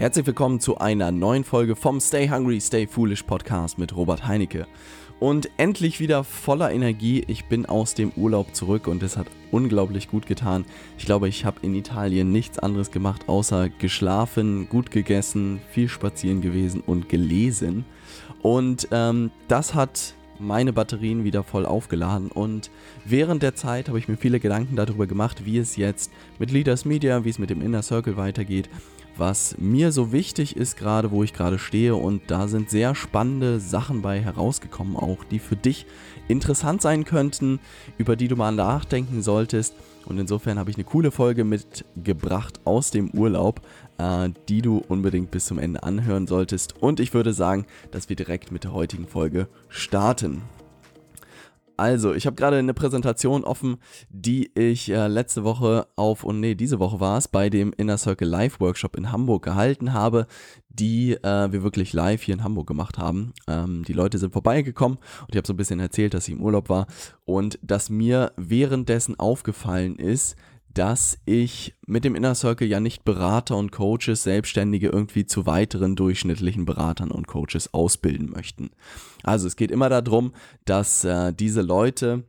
Herzlich willkommen zu einer neuen Folge vom Stay Hungry, Stay Foolish Podcast mit Robert Heinecke. Und endlich wieder voller Energie. Ich bin aus dem Urlaub zurück und es hat unglaublich gut getan. Ich glaube, ich habe in Italien nichts anderes gemacht, außer geschlafen, gut gegessen, viel spazieren gewesen und gelesen. Und ähm, das hat meine Batterien wieder voll aufgeladen und während der Zeit habe ich mir viele Gedanken darüber gemacht, wie es jetzt mit Leaders Media, wie es mit dem Inner Circle weitergeht, was mir so wichtig ist gerade, wo ich gerade stehe und da sind sehr spannende Sachen bei herausgekommen auch, die für dich interessant sein könnten, über die du mal nachdenken solltest und insofern habe ich eine coole Folge mitgebracht aus dem Urlaub, äh, die du unbedingt bis zum Ende anhören solltest und ich würde sagen, dass wir direkt mit der heutigen Folge starten. Also, ich habe gerade eine Präsentation offen, die ich äh, letzte Woche auf, und nee, diese Woche war es, bei dem Inner Circle Live Workshop in Hamburg gehalten habe, die äh, wir wirklich live hier in Hamburg gemacht haben. Ähm, die Leute sind vorbeigekommen und ich habe so ein bisschen erzählt, dass ich im Urlaub war und dass mir währenddessen aufgefallen ist, dass ich mit dem Inner Circle ja nicht Berater und Coaches, Selbstständige irgendwie zu weiteren durchschnittlichen Beratern und Coaches ausbilden möchten. Also es geht immer darum, dass äh, diese Leute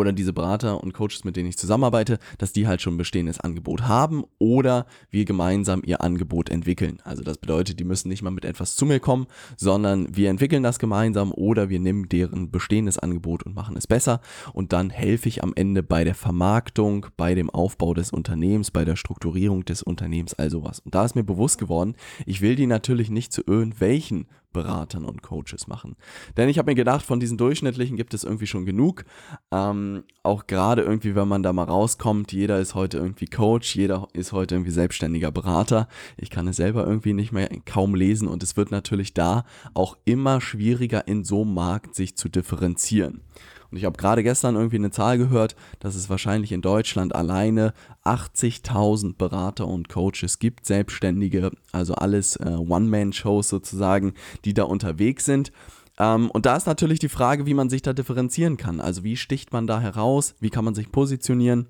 oder diese Berater und Coaches, mit denen ich zusammenarbeite, dass die halt schon ein bestehendes Angebot haben oder wir gemeinsam ihr Angebot entwickeln. Also das bedeutet, die müssen nicht mal mit etwas zu mir kommen, sondern wir entwickeln das gemeinsam oder wir nehmen deren bestehendes Angebot und machen es besser und dann helfe ich am Ende bei der Vermarktung, bei dem Aufbau des Unternehmens, bei der Strukturierung des Unternehmens, also was. Und da ist mir bewusst geworden, ich will die natürlich nicht zu irgendwelchen Beratern und Coaches machen. Denn ich habe mir gedacht, von diesen durchschnittlichen gibt es irgendwie schon genug. Ähm, auch gerade irgendwie, wenn man da mal rauskommt, jeder ist heute irgendwie Coach, jeder ist heute irgendwie selbstständiger Berater. Ich kann es selber irgendwie nicht mehr kaum lesen und es wird natürlich da auch immer schwieriger in so einem Markt sich zu differenzieren. Und ich habe gerade gestern irgendwie eine Zahl gehört, dass es wahrscheinlich in Deutschland alleine 80.000 Berater und Coaches gibt, Selbstständige, also alles äh, One-Man-Shows sozusagen, die da unterwegs sind. Ähm, und da ist natürlich die Frage, wie man sich da differenzieren kann. Also wie sticht man da heraus, wie kann man sich positionieren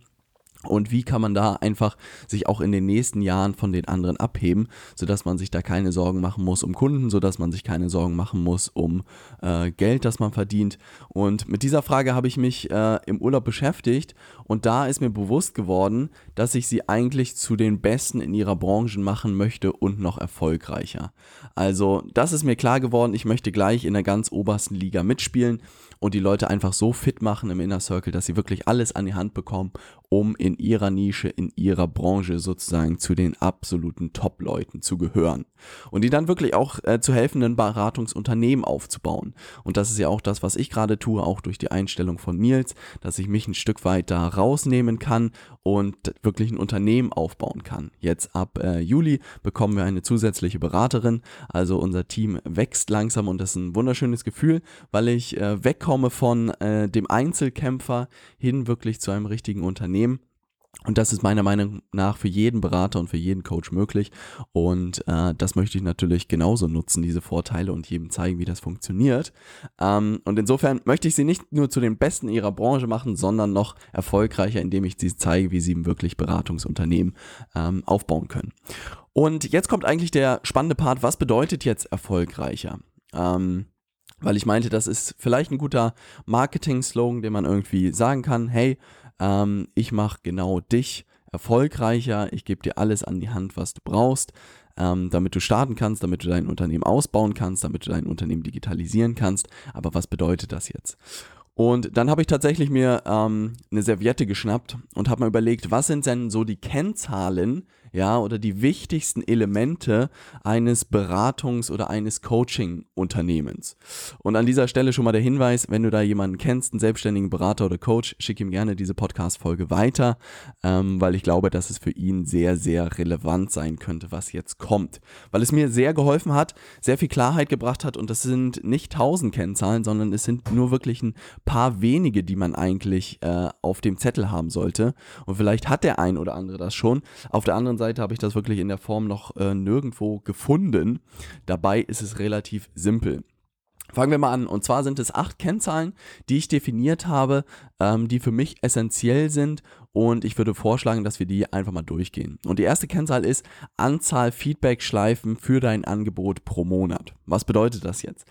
und wie kann man da einfach sich auch in den nächsten Jahren von den anderen abheben, sodass man sich da keine Sorgen machen muss um Kunden, sodass man sich keine Sorgen machen muss um äh, Geld, das man verdient. Und mit dieser Frage habe ich mich äh, im Urlaub beschäftigt und da ist mir bewusst geworden, dass ich sie eigentlich zu den Besten in ihrer Branche machen möchte und noch erfolgreicher. Also das ist mir klar geworden, ich möchte gleich in der ganz obersten Liga mitspielen und die Leute einfach so fit machen im Inner Circle, dass sie wirklich alles an die Hand bekommen, um in ihrer Nische, in ihrer Branche sozusagen zu den absoluten Top-Leuten zu gehören. Und die dann wirklich auch äh, zu helfenden Beratungsunternehmen aufzubauen. Und das ist ja auch das, was ich gerade tue, auch durch die Einstellung von Nils, dass ich mich ein Stück weit da rausnehmen kann und wirklich ein Unternehmen aufbauen kann. Jetzt ab äh, Juli bekommen wir eine zusätzliche Beraterin. Also unser Team wächst langsam und das ist ein wunderschönes Gefühl, weil ich äh, wegkomme wegkomme von äh, dem Einzelkämpfer hin wirklich zu einem richtigen Unternehmen. Und das ist meiner Meinung nach für jeden Berater und für jeden Coach möglich. Und äh, das möchte ich natürlich genauso nutzen, diese Vorteile und jedem zeigen, wie das funktioniert. Ähm, und insofern möchte ich sie nicht nur zu den Besten ihrer Branche machen, sondern noch erfolgreicher, indem ich sie zeige, wie sie wirklich Beratungsunternehmen ähm, aufbauen können. Und jetzt kommt eigentlich der spannende Part, was bedeutet jetzt erfolgreicher? Ähm, weil ich meinte, das ist vielleicht ein guter Marketing-Slogan, den man irgendwie sagen kann, hey, ähm, ich mache genau dich erfolgreicher, ich gebe dir alles an die Hand, was du brauchst, ähm, damit du starten kannst, damit du dein Unternehmen ausbauen kannst, damit du dein Unternehmen digitalisieren kannst. Aber was bedeutet das jetzt? Und dann habe ich tatsächlich mir ähm, eine Serviette geschnappt und habe mir überlegt, was sind denn so die Kennzahlen, ja, oder die wichtigsten Elemente eines Beratungs- oder eines Coaching-Unternehmens. Und an dieser Stelle schon mal der Hinweis, wenn du da jemanden kennst, einen selbstständigen Berater oder Coach, schick ihm gerne diese Podcast-Folge weiter, ähm, weil ich glaube, dass es für ihn sehr, sehr relevant sein könnte, was jetzt kommt. Weil es mir sehr geholfen hat, sehr viel Klarheit gebracht hat und das sind nicht tausend Kennzahlen, sondern es sind nur wirklich ein paar wenige, die man eigentlich äh, auf dem Zettel haben sollte. Und vielleicht hat der ein oder andere das schon. Auf der anderen Seite habe ich das wirklich in der Form noch äh, nirgendwo gefunden. Dabei ist es relativ simpel. Fangen wir mal an. Und zwar sind es acht Kennzahlen, die ich definiert habe, ähm, die für mich essentiell sind. Und ich würde vorschlagen, dass wir die einfach mal durchgehen. Und die erste Kennzahl ist Anzahl Feedback-Schleifen für dein Angebot pro Monat. Was bedeutet das jetzt?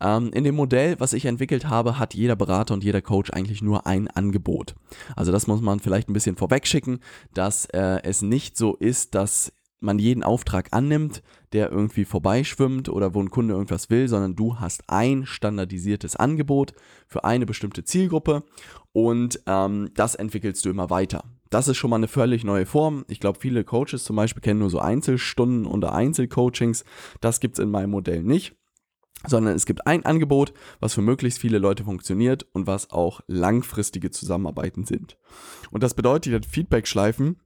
Ähm, in dem Modell, was ich entwickelt habe, hat jeder Berater und jeder Coach eigentlich nur ein Angebot. Also das muss man vielleicht ein bisschen vorwegschicken, dass äh, es nicht so ist, dass man jeden Auftrag annimmt, der irgendwie vorbeischwimmt oder wo ein Kunde irgendwas will, sondern du hast ein standardisiertes Angebot für eine bestimmte Zielgruppe und ähm, das entwickelst du immer weiter. Das ist schon mal eine völlig neue Form. Ich glaube, viele Coaches zum Beispiel kennen nur so Einzelstunden oder Einzelcoachings. Das gibt es in meinem Modell nicht sondern es gibt ein Angebot, was für möglichst viele Leute funktioniert und was auch langfristige Zusammenarbeiten sind. Und das bedeutet, Feedback-Schleifen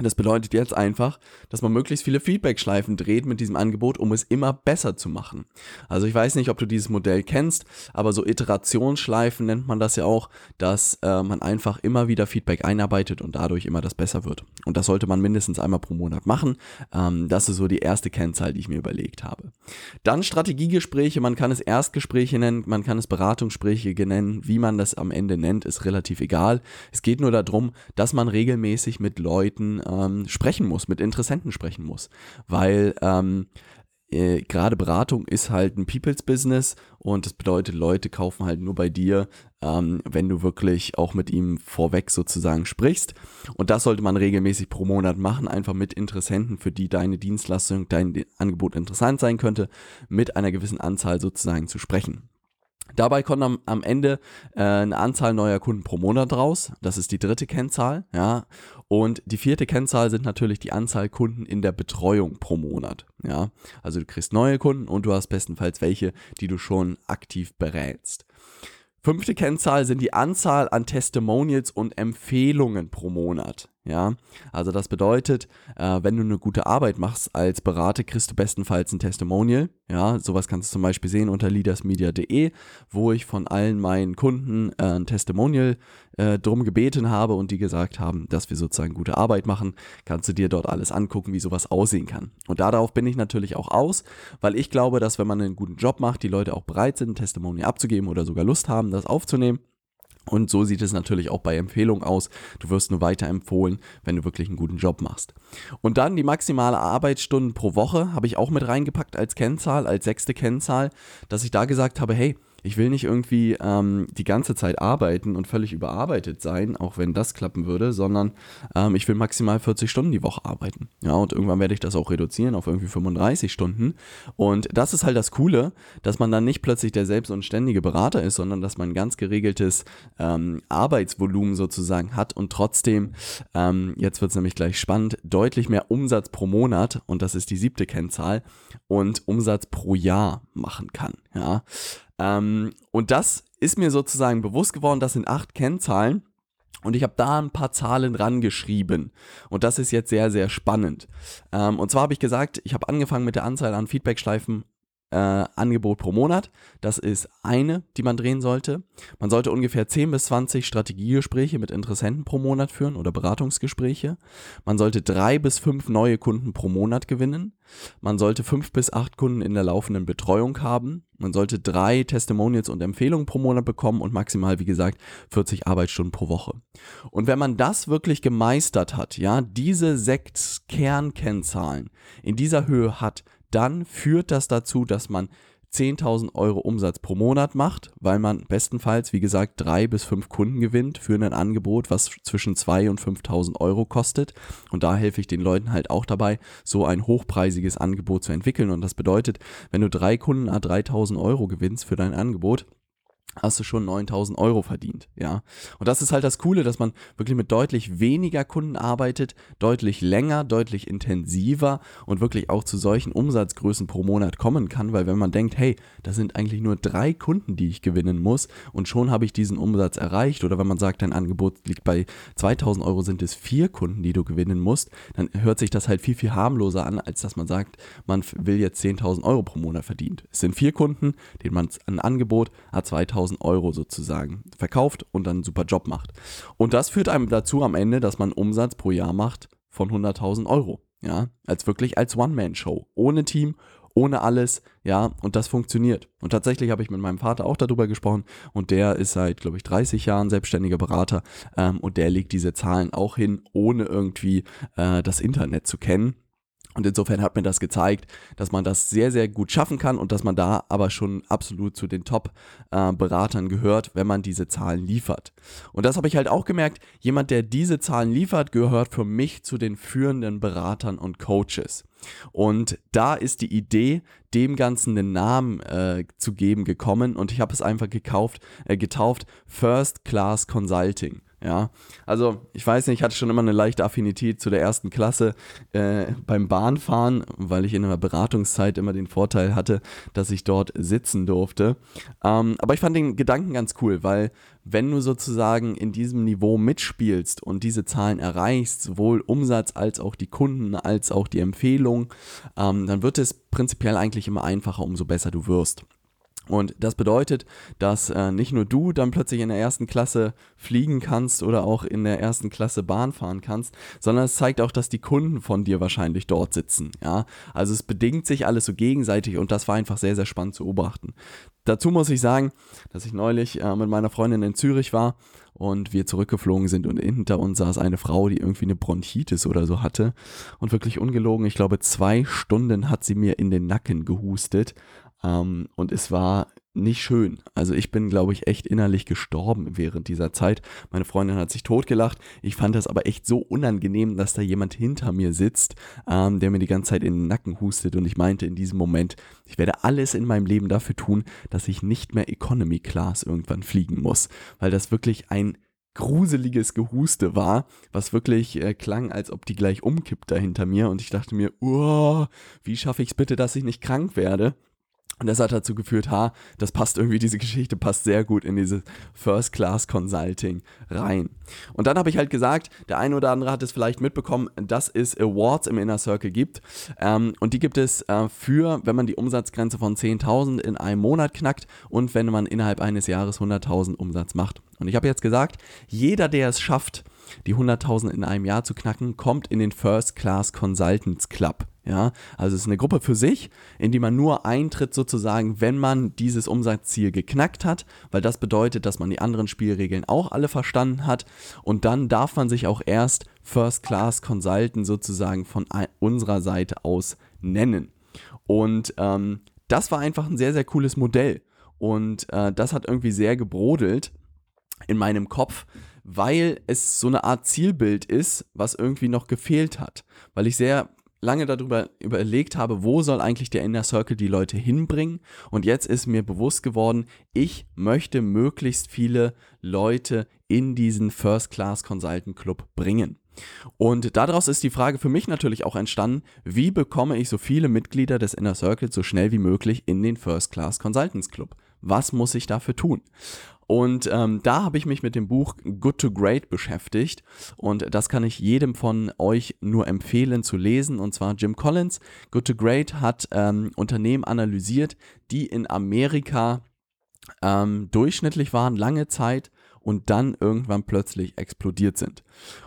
das bedeutet jetzt einfach, dass man möglichst viele Feedback-Schleifen dreht mit diesem Angebot, um es immer besser zu machen. Also ich weiß nicht, ob du dieses Modell kennst, aber so Iterationsschleifen nennt man das ja auch, dass äh, man einfach immer wieder Feedback einarbeitet und dadurch immer das besser wird. Und das sollte man mindestens einmal pro Monat machen. Ähm, das ist so die erste Kennzahl, die ich mir überlegt habe. Dann Strategiegespräche, man kann es Erstgespräche nennen, man kann es Beratungsgespräche nennen, wie man das am Ende nennt, ist relativ egal. Es geht nur darum, dass man regelmäßig mit Leuten ähm, sprechen muss, mit Interessenten sprechen muss. Weil ähm, äh, gerade Beratung ist halt ein People's Business und das bedeutet, Leute kaufen halt nur bei dir, ähm, wenn du wirklich auch mit ihm vorweg sozusagen sprichst. Und das sollte man regelmäßig pro Monat machen, einfach mit Interessenten, für die deine Dienstleistung, dein Angebot interessant sein könnte, mit einer gewissen Anzahl sozusagen zu sprechen. Dabei kommt am, am Ende äh, eine Anzahl neuer Kunden pro Monat raus. Das ist die dritte Kennzahl, ja. Und die vierte Kennzahl sind natürlich die Anzahl Kunden in der Betreuung pro Monat. Ja, also du kriegst neue Kunden und du hast bestenfalls welche, die du schon aktiv berätst. Fünfte Kennzahl sind die Anzahl an Testimonials und Empfehlungen pro Monat. Ja, also das bedeutet, äh, wenn du eine gute Arbeit machst als Berater, kriegst du bestenfalls ein Testimonial. Ja, sowas kannst du zum Beispiel sehen unter leadersmedia.de, wo ich von allen meinen Kunden äh, ein Testimonial äh, drum gebeten habe und die gesagt haben, dass wir sozusagen gute Arbeit machen. Kannst du dir dort alles angucken, wie sowas aussehen kann. Und darauf bin ich natürlich auch aus, weil ich glaube, dass wenn man einen guten Job macht, die Leute auch bereit sind, ein Testimonial abzugeben oder sogar Lust haben, das aufzunehmen. Und so sieht es natürlich auch bei Empfehlungen aus. Du wirst nur weiterempfohlen, wenn du wirklich einen guten Job machst. Und dann die maximale Arbeitsstunden pro Woche habe ich auch mit reingepackt als Kennzahl, als sechste Kennzahl, dass ich da gesagt habe, hey, ich will nicht irgendwie ähm, die ganze Zeit arbeiten und völlig überarbeitet sein, auch wenn das klappen würde, sondern ähm, ich will maximal 40 Stunden die Woche arbeiten. Ja, und irgendwann werde ich das auch reduzieren auf irgendwie 35 Stunden. Und das ist halt das Coole, dass man dann nicht plötzlich der selbst und ständige Berater ist, sondern dass man ein ganz geregeltes ähm, Arbeitsvolumen sozusagen hat und trotzdem, ähm, jetzt wird es nämlich gleich spannend, deutlich mehr Umsatz pro Monat, und das ist die siebte Kennzahl, und Umsatz pro Jahr machen kann. Ja. Ähm, und das ist mir sozusagen bewusst geworden, das sind acht Kennzahlen. Und ich habe da ein paar Zahlen rangeschrieben. Und das ist jetzt sehr, sehr spannend. Ähm, und zwar habe ich gesagt, ich habe angefangen mit der Anzahl an Feedbackschleifen äh, Angebot pro Monat. Das ist eine, die man drehen sollte. Man sollte ungefähr 10 bis 20 Strategiegespräche mit Interessenten pro Monat führen oder Beratungsgespräche. Man sollte drei bis fünf neue Kunden pro Monat gewinnen. Man sollte fünf bis acht Kunden in der laufenden Betreuung haben. Man sollte drei Testimonials und Empfehlungen pro Monat bekommen und maximal, wie gesagt, 40 Arbeitsstunden pro Woche. Und wenn man das wirklich gemeistert hat, ja, diese sechs Kernkennzahlen in dieser Höhe hat, dann führt das dazu, dass man 10.000 Euro Umsatz pro Monat macht, weil man bestenfalls, wie gesagt, drei bis fünf Kunden gewinnt für ein Angebot, was zwischen 2.000 und 5.000 Euro kostet. Und da helfe ich den Leuten halt auch dabei, so ein hochpreisiges Angebot zu entwickeln. Und das bedeutet, wenn du drei Kunden a 3.000 Euro gewinnst für dein Angebot, hast du schon 9000 Euro verdient, ja. Und das ist halt das Coole, dass man wirklich mit deutlich weniger Kunden arbeitet, deutlich länger, deutlich intensiver und wirklich auch zu solchen Umsatzgrößen pro Monat kommen kann, weil wenn man denkt, hey, das sind eigentlich nur drei Kunden, die ich gewinnen muss und schon habe ich diesen Umsatz erreicht oder wenn man sagt, dein Angebot liegt bei 2000 Euro, sind es vier Kunden, die du gewinnen musst, dann hört sich das halt viel, viel harmloser an, als dass man sagt, man will jetzt 10.000 Euro pro Monat verdient. Es sind vier Kunden, denen man ein Angebot hat 2000 1000 Euro sozusagen verkauft und dann einen super Job macht. Und das führt einem dazu am Ende, dass man Umsatz pro Jahr macht von 100.000 Euro. Ja, als wirklich als One-Man-Show. Ohne Team, ohne alles, ja, und das funktioniert. Und tatsächlich habe ich mit meinem Vater auch darüber gesprochen und der ist seit, glaube ich, 30 Jahren selbstständiger Berater ähm, und der legt diese Zahlen auch hin, ohne irgendwie äh, das Internet zu kennen. Und insofern hat mir das gezeigt, dass man das sehr, sehr gut schaffen kann und dass man da aber schon absolut zu den Top-Beratern äh, gehört, wenn man diese Zahlen liefert. Und das habe ich halt auch gemerkt, jemand, der diese Zahlen liefert, gehört für mich zu den führenden Beratern und Coaches. Und da ist die Idee, dem Ganzen einen Namen äh, zu geben, gekommen und ich habe es einfach gekauft, äh, getauft First Class Consulting. Ja, also ich weiß nicht, ich hatte schon immer eine leichte Affinität zu der ersten Klasse äh, beim Bahnfahren, weil ich in einer Beratungszeit immer den Vorteil hatte, dass ich dort sitzen durfte. Ähm, aber ich fand den Gedanken ganz cool, weil wenn du sozusagen in diesem Niveau mitspielst und diese Zahlen erreichst, sowohl Umsatz als auch die Kunden, als auch die Empfehlung, ähm, dann wird es prinzipiell eigentlich immer einfacher, umso besser du wirst. Und das bedeutet, dass äh, nicht nur du dann plötzlich in der ersten Klasse fliegen kannst oder auch in der ersten Klasse Bahn fahren kannst, sondern es zeigt auch, dass die Kunden von dir wahrscheinlich dort sitzen. Ja, also es bedingt sich alles so gegenseitig und das war einfach sehr, sehr spannend zu beobachten. Dazu muss ich sagen, dass ich neulich äh, mit meiner Freundin in Zürich war und wir zurückgeflogen sind und hinter uns saß eine Frau, die irgendwie eine Bronchitis oder so hatte und wirklich ungelogen, ich glaube zwei Stunden hat sie mir in den Nacken gehustet ähm, und es war nicht schön. Also ich bin, glaube ich, echt innerlich gestorben während dieser Zeit. Meine Freundin hat sich totgelacht. Ich fand das aber echt so unangenehm, dass da jemand hinter mir sitzt, ähm, der mir die ganze Zeit in den Nacken hustet. Und ich meinte in diesem Moment, ich werde alles in meinem Leben dafür tun, dass ich nicht mehr Economy Class irgendwann fliegen muss. Weil das wirklich ein gruseliges Gehuste war, was wirklich äh, klang, als ob die gleich umkippt da hinter mir. Und ich dachte mir, wie schaffe ich es bitte, dass ich nicht krank werde? Und das hat dazu geführt, ha, das passt irgendwie, diese Geschichte passt sehr gut in dieses First Class Consulting rein. Und dann habe ich halt gesagt, der eine oder andere hat es vielleicht mitbekommen, dass es Awards im Inner Circle gibt. Ähm, und die gibt es äh, für, wenn man die Umsatzgrenze von 10.000 in einem Monat knackt und wenn man innerhalb eines Jahres 100.000 Umsatz macht. Und ich habe jetzt gesagt, jeder, der es schafft, die 100.000 in einem Jahr zu knacken, kommt in den First Class Consultants Club. Ja, also es ist eine Gruppe für sich, in die man nur eintritt sozusagen, wenn man dieses Umsatzziel geknackt hat, weil das bedeutet, dass man die anderen Spielregeln auch alle verstanden hat und dann darf man sich auch erst First Class Consultant sozusagen von unserer Seite aus nennen. Und ähm, das war einfach ein sehr, sehr cooles Modell und äh, das hat irgendwie sehr gebrodelt in meinem Kopf, weil es so eine Art Zielbild ist, was irgendwie noch gefehlt hat, weil ich sehr lange darüber überlegt habe, wo soll eigentlich der Inner Circle die Leute hinbringen. Und jetzt ist mir bewusst geworden, ich möchte möglichst viele Leute in diesen First Class Consultant Club bringen. Und daraus ist die Frage für mich natürlich auch entstanden, wie bekomme ich so viele Mitglieder des Inner Circle so schnell wie möglich in den First Class Consultants Club? Was muss ich dafür tun? Und ähm, da habe ich mich mit dem Buch Good to Great beschäftigt. Und das kann ich jedem von euch nur empfehlen zu lesen. Und zwar Jim Collins. Good to Great hat ähm, Unternehmen analysiert, die in Amerika ähm, durchschnittlich waren, lange Zeit und dann irgendwann plötzlich explodiert sind.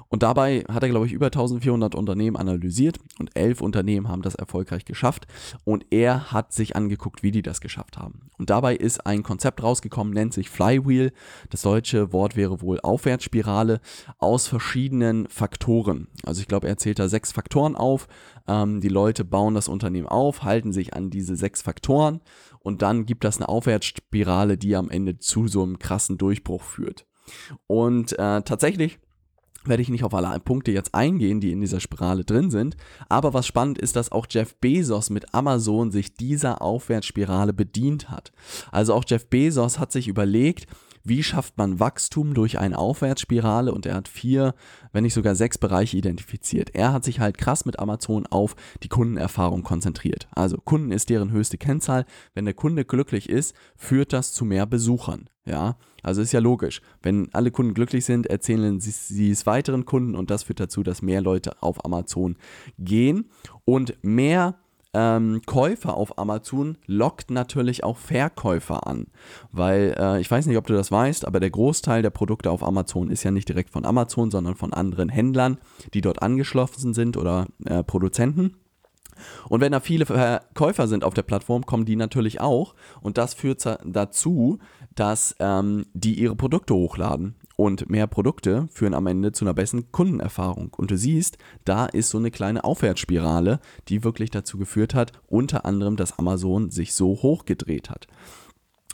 Und dabei hat er, glaube ich, über 1400 Unternehmen analysiert und elf Unternehmen haben das erfolgreich geschafft. Und er hat sich angeguckt, wie die das geschafft haben. Und dabei ist ein Konzept rausgekommen, nennt sich Flywheel. Das deutsche Wort wäre wohl Aufwärtsspirale aus verschiedenen Faktoren. Also ich glaube, er zählt da sechs Faktoren auf. Ähm, die Leute bauen das Unternehmen auf, halten sich an diese sechs Faktoren und dann gibt das eine Aufwärtsspirale, die am Ende zu so einem krassen Durchbruch führt. Und äh, tatsächlich werde ich nicht auf alle Punkte jetzt eingehen, die in dieser Spirale drin sind. Aber was spannend ist, dass auch Jeff Bezos mit Amazon sich dieser Aufwärtsspirale bedient hat. Also auch Jeff Bezos hat sich überlegt, wie schafft man Wachstum durch eine Aufwärtsspirale und er hat vier, wenn nicht sogar sechs Bereiche identifiziert. Er hat sich halt krass mit Amazon auf die Kundenerfahrung konzentriert. Also Kunden ist deren höchste Kennzahl. Wenn der Kunde glücklich ist, führt das zu mehr Besuchern. Ja, also ist ja logisch. Wenn alle Kunden glücklich sind, erzählen sie, sie es weiteren Kunden und das führt dazu, dass mehr Leute auf Amazon gehen und mehr ähm, Käufer auf Amazon lockt natürlich auch Verkäufer an. Weil äh, ich weiß nicht, ob du das weißt, aber der Großteil der Produkte auf Amazon ist ja nicht direkt von Amazon, sondern von anderen Händlern, die dort angeschlossen sind oder äh, Produzenten. Und wenn da viele Verkäufer sind auf der Plattform, kommen die natürlich auch. Und das führt dazu, dass ähm, die ihre Produkte hochladen. Und mehr Produkte führen am Ende zu einer besseren Kundenerfahrung. Und du siehst, da ist so eine kleine Aufwärtsspirale, die wirklich dazu geführt hat, unter anderem, dass Amazon sich so hochgedreht hat.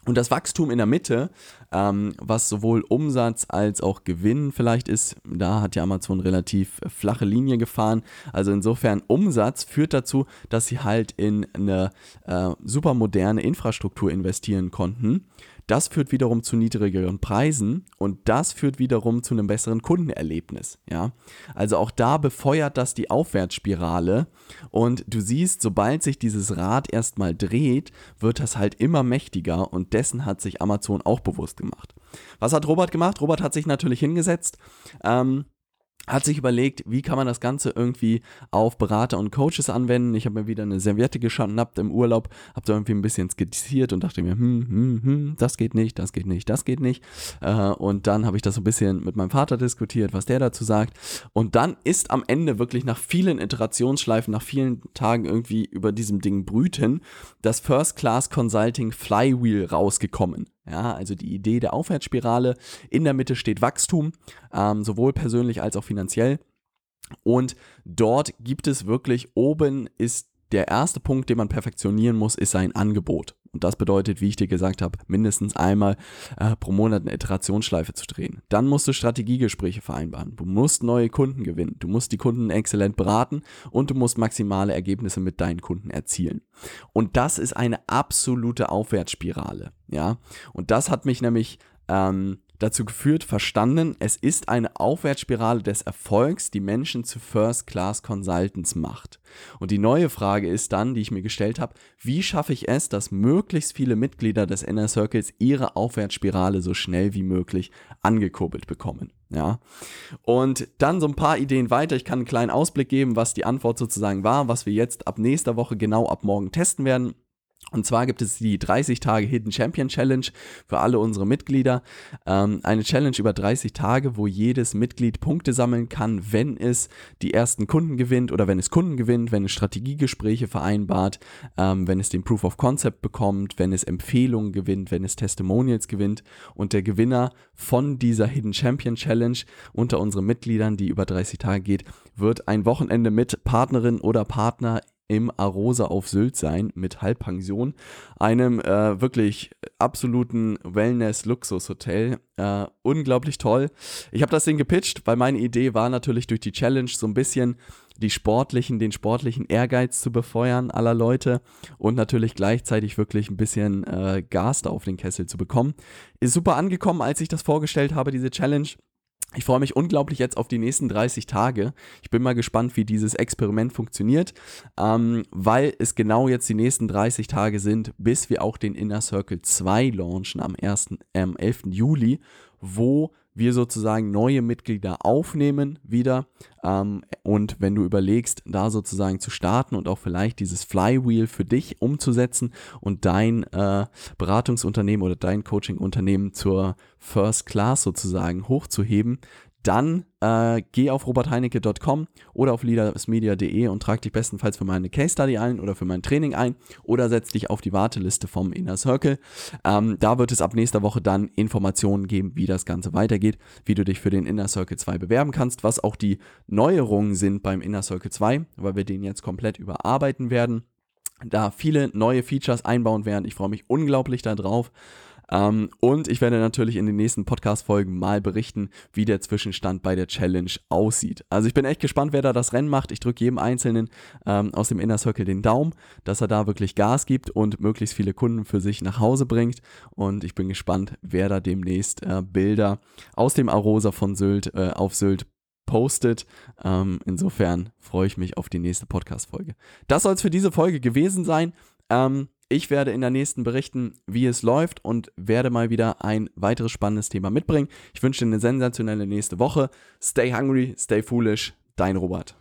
Und das Wachstum in der Mitte, ähm, was sowohl Umsatz als auch Gewinn vielleicht ist, da hat ja Amazon relativ flache Linie gefahren. Also insofern Umsatz führt dazu, dass sie halt in eine äh, super moderne Infrastruktur investieren konnten das führt wiederum zu niedrigeren Preisen und das führt wiederum zu einem besseren Kundenerlebnis. Ja? Also auch da befeuert das die Aufwärtsspirale und du siehst, sobald sich dieses Rad erstmal dreht, wird das halt immer mächtiger und dessen hat sich Amazon auch bewusst gemacht. Was hat Robert gemacht? Robert hat sich natürlich hingesetzt. Ähm, hat sich überlegt, wie kann man das Ganze irgendwie auf Berater und Coaches anwenden. Ich habe mir wieder eine Serviette geschnappt im Urlaub, habe da irgendwie ein bisschen skizziert und dachte mir, hm, hm, hm, das geht nicht, das geht nicht, das geht nicht. Äh, und dann habe ich das so ein bisschen mit meinem Vater diskutiert, was der dazu sagt. Und dann ist am Ende wirklich nach vielen Iterationsschleifen, nach vielen Tagen irgendwie über diesem Ding brüten, das First Class Consulting Flywheel rausgekommen. Ja, also die Idee der Aufwärtsspirale. In der Mitte steht Wachstum, ähm, sowohl persönlich als auch finanziell. Und dort gibt es wirklich, oben ist der erste Punkt, den man perfektionieren muss, ist sein Angebot. Und das bedeutet, wie ich dir gesagt habe, mindestens einmal äh, pro Monat eine Iterationsschleife zu drehen. Dann musst du Strategiegespräche vereinbaren. Du musst neue Kunden gewinnen. Du musst die Kunden exzellent beraten und du musst maximale Ergebnisse mit deinen Kunden erzielen. Und das ist eine absolute Aufwärtsspirale. Ja, und das hat mich nämlich ähm, dazu geführt, verstanden, es ist eine Aufwärtsspirale des Erfolgs, die Menschen zu First-Class Consultants macht. Und die neue Frage ist dann, die ich mir gestellt habe, wie schaffe ich es, dass möglichst viele Mitglieder des Inner Circles ihre Aufwärtsspirale so schnell wie möglich angekurbelt bekommen? Ja. Und dann so ein paar Ideen weiter. Ich kann einen kleinen Ausblick geben, was die Antwort sozusagen war, was wir jetzt ab nächster Woche genau ab morgen testen werden. Und zwar gibt es die 30 Tage Hidden Champion Challenge für alle unsere Mitglieder. Ähm, eine Challenge über 30 Tage, wo jedes Mitglied Punkte sammeln kann, wenn es die ersten Kunden gewinnt oder wenn es Kunden gewinnt, wenn es Strategiegespräche vereinbart, ähm, wenn es den Proof of Concept bekommt, wenn es Empfehlungen gewinnt, wenn es Testimonials gewinnt. Und der Gewinner von dieser Hidden Champion Challenge unter unseren Mitgliedern, die über 30 Tage geht, wird ein Wochenende mit Partnerin oder Partner im Arosa auf Sylt sein mit Halbpension, einem äh, wirklich absoluten Wellness-Luxus-Hotel. Äh, unglaublich toll. Ich habe das Ding gepitcht, weil meine Idee war natürlich durch die Challenge so ein bisschen die sportlichen, den sportlichen Ehrgeiz zu befeuern aller Leute und natürlich gleichzeitig wirklich ein bisschen äh, Gas da auf den Kessel zu bekommen. Ist super angekommen, als ich das vorgestellt habe, diese Challenge. Ich freue mich unglaublich jetzt auf die nächsten 30 Tage. Ich bin mal gespannt, wie dieses Experiment funktioniert, ähm, weil es genau jetzt die nächsten 30 Tage sind, bis wir auch den Inner Circle 2 launchen am, 1., äh, am 11. Juli, wo wir sozusagen neue Mitglieder aufnehmen wieder. Ähm, und wenn du überlegst, da sozusagen zu starten und auch vielleicht dieses Flywheel für dich umzusetzen und dein äh, Beratungsunternehmen oder dein Coachingunternehmen zur First Class sozusagen hochzuheben, dann äh, geh auf robertheinecke.com oder auf leadersmedia.de und trag dich bestenfalls für meine Case Study ein oder für mein Training ein oder setz dich auf die Warteliste vom Inner Circle. Ähm, da wird es ab nächster Woche dann Informationen geben, wie das Ganze weitergeht, wie du dich für den Inner Circle 2 bewerben kannst, was auch die Neuerungen sind beim Inner Circle 2, weil wir den jetzt komplett überarbeiten werden da viele neue Features einbauen werden. Ich freue mich unglaublich darauf. Ähm, und ich werde natürlich in den nächsten Podcast-Folgen mal berichten, wie der Zwischenstand bei der Challenge aussieht. Also ich bin echt gespannt, wer da das Rennen macht. Ich drücke jedem Einzelnen ähm, aus dem Inner Circle den Daumen, dass er da wirklich Gas gibt und möglichst viele Kunden für sich nach Hause bringt. Und ich bin gespannt, wer da demnächst äh, Bilder aus dem Arosa von Sylt äh, auf Sylt postet. Ähm, insofern freue ich mich auf die nächste Podcast-Folge. Das soll es für diese Folge gewesen sein. Ähm, ich werde in der nächsten berichten, wie es läuft und werde mal wieder ein weiteres spannendes Thema mitbringen. Ich wünsche dir eine sensationelle nächste Woche. Stay hungry, stay foolish. Dein Robert.